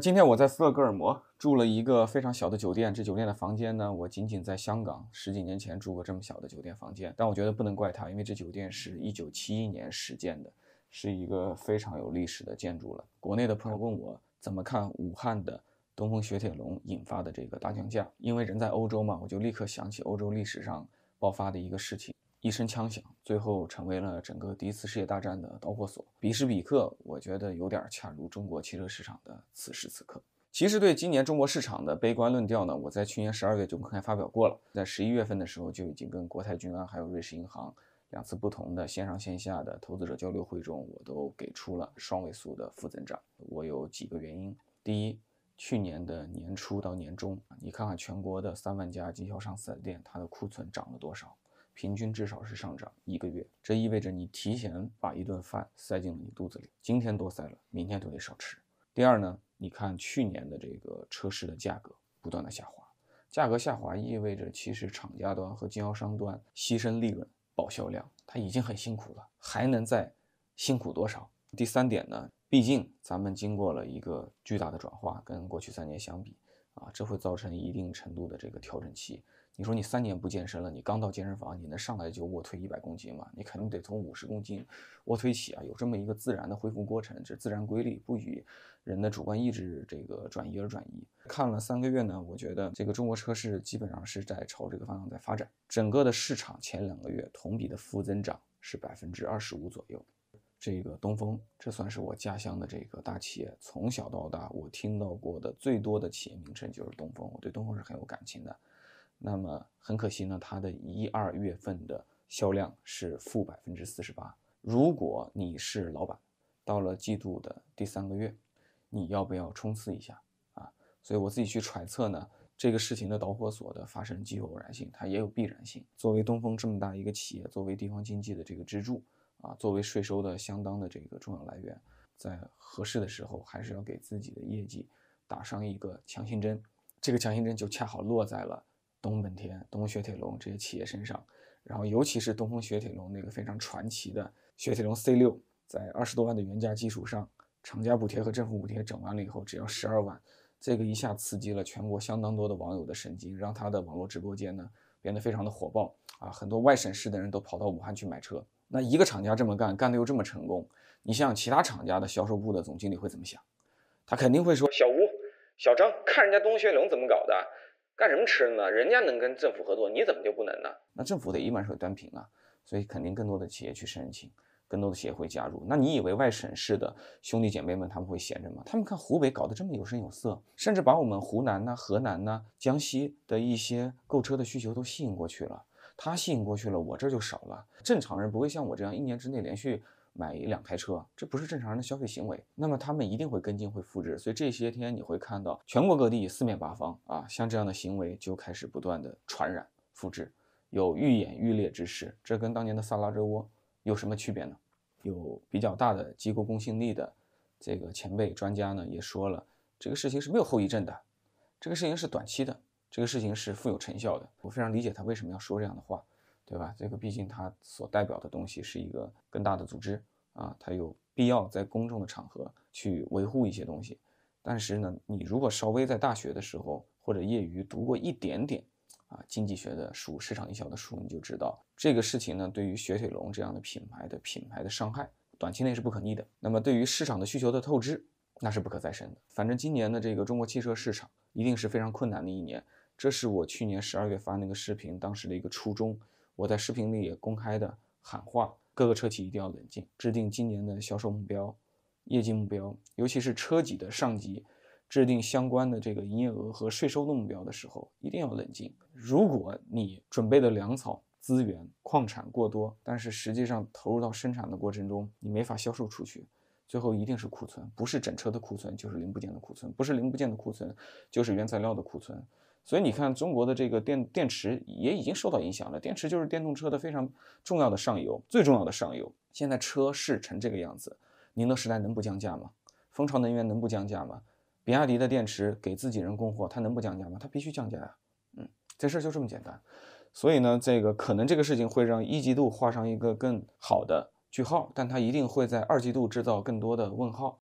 今天我在斯德哥尔摩住了一个非常小的酒店，这酒店的房间呢，我仅仅在香港十几年前住过这么小的酒店房间。但我觉得不能怪它，因为这酒店是一九七一年始建的，是一个非常有历史的建筑了。国内的朋友问我怎么看武汉的东风雪铁龙引发的这个大降价，因为人在欧洲嘛，我就立刻想起欧洲历史上爆发的一个事情。一声枪响，最后成为了整个第一次世界大战的导火索。彼时彼刻，我觉得有点恰如中国汽车市场的此时此刻。其实对今年中国市场的悲观论调呢，我在去年十二月就公开发表过了。在十一月份的时候，就已经跟国泰君安还有瑞士银行两次不同的线上线下的投资者交流会中，我都给出了双位数的负增长。我有几个原因：第一，去年的年初到年中，你看看全国的三万家经销商四 S 店，它的库存涨了多少？平均至少是上涨一个月，这意味着你提前把一顿饭塞进了你肚子里，今天多塞了，明天都得少吃。第二呢，你看去年的这个车市的价格不断的下滑，价格下滑意味着其实厂家端和经销商端牺牲利润保销量，他已经很辛苦了，还能再辛苦多少？第三点呢，毕竟咱们经过了一个巨大的转化，跟过去三年相比啊，这会造成一定程度的这个调整期。你说你三年不健身了，你刚到健身房，你能上来就卧推一百公斤吗？你肯定得从五十公斤卧推起啊，有这么一个自然的恢复过程，这自然规律不与人的主观意志这个转移而转移。看了三个月呢，我觉得这个中国车市基本上是在朝这个方向在发展。整个的市场前两个月同比的负增长是百分之二十五左右。这个东风，这算是我家乡的这个大企业，从小到大我听到过的最多的企业名称就是东风，我对东风是很有感情的。那么很可惜呢，它的一二月份的销量是负百分之四十八。如果你是老板，到了季度的第三个月，你要不要冲刺一下啊？所以我自己去揣测呢，这个事情的导火索的发生既有偶然性，它也有必然性。作为东风这么大一个企业，作为地方经济的这个支柱啊，作为税收的相当的这个重要来源，在合适的时候，还是要给自己的业绩打上一个强心针。这个强心针就恰好落在了。东风本田、东风雪铁龙这些企业身上，然后尤其是东风雪铁龙那个非常传奇的雪铁龙 C 六，在二十多万的原价基础上，厂家补贴和政府补贴整完了以后，只要十二万，这个一下刺激了全国相当多的网友的神经，让他的网络直播间呢变得非常的火爆啊！很多外省市的人都跑到武汉去买车。那一个厂家这么干，干的又这么成功，你想想其他厂家的销售部的总经理会怎么想？他肯定会说：小吴、小张，看人家东风雪铁龙怎么搞的。干什么吃的呢？人家能跟政府合作，你怎么就不能呢？那政府得一碗水端平啊，所以肯定更多的企业去申请，更多的企业会加入。那你以为外省市的兄弟姐妹们他们会闲着吗？他们看湖北搞得这么有声有色，甚至把我们湖南呐、河南呐、江西的一些购车的需求都吸引过去了。他吸引过去了，我这就少了。正常人不会像我这样一年之内连续。买一两台车，这不是正常人的消费行为。那么他们一定会跟进，会复制。所以这些天你会看到全国各地四面八方啊，像这样的行为就开始不断的传染复制，有愈演愈烈之势。这跟当年的萨拉热窝有什么区别呢？有比较大的机构公信力的这个前辈专家呢也说了，这个事情是没有后遗症的，这个事情是短期的，这个事情是富有成效的。我非常理解他为什么要说这样的话。对吧？这个毕竟它所代表的东西是一个更大的组织啊，它有必要在公众的场合去维护一些东西。但是呢，你如果稍微在大学的时候或者业余读过一点点啊经济学的书、市场营销的书，你就知道这个事情呢，对于雪铁龙这样的品牌的品牌的伤害，短期内是不可逆的。那么对于市场的需求的透支，那是不可再生的。反正今年的这个中国汽车市场一定是非常困难的一年。这是我去年十二月发那个视频当时的一个初衷。我在视频里也公开的喊话，各个车企一定要冷静，制定今年的销售目标、业绩目标，尤其是车企的上级制定相关的这个营业额和税收的目标的时候，一定要冷静。如果你准备的粮草、资源、矿产过多，但是实际上投入到生产的过程中，你没法销售出去，最后一定是库存，不是整车的库存，就是零部件的库存，不是零部件的库存，就是原材料的库存。所以你看，中国的这个电电池也已经受到影响了。电池就是电动车的非常重要的上游，最重要的上游。现在车市成这个样子，宁德时代能不降价吗？蜂巢能源能不降价吗？比亚迪的电池给自己人供货，它能不降价吗？它必须降价呀。嗯，这事就这么简单。所以呢，这个可能这个事情会让一季度画上一个更好的句号，但它一定会在二季度制造更多的问号。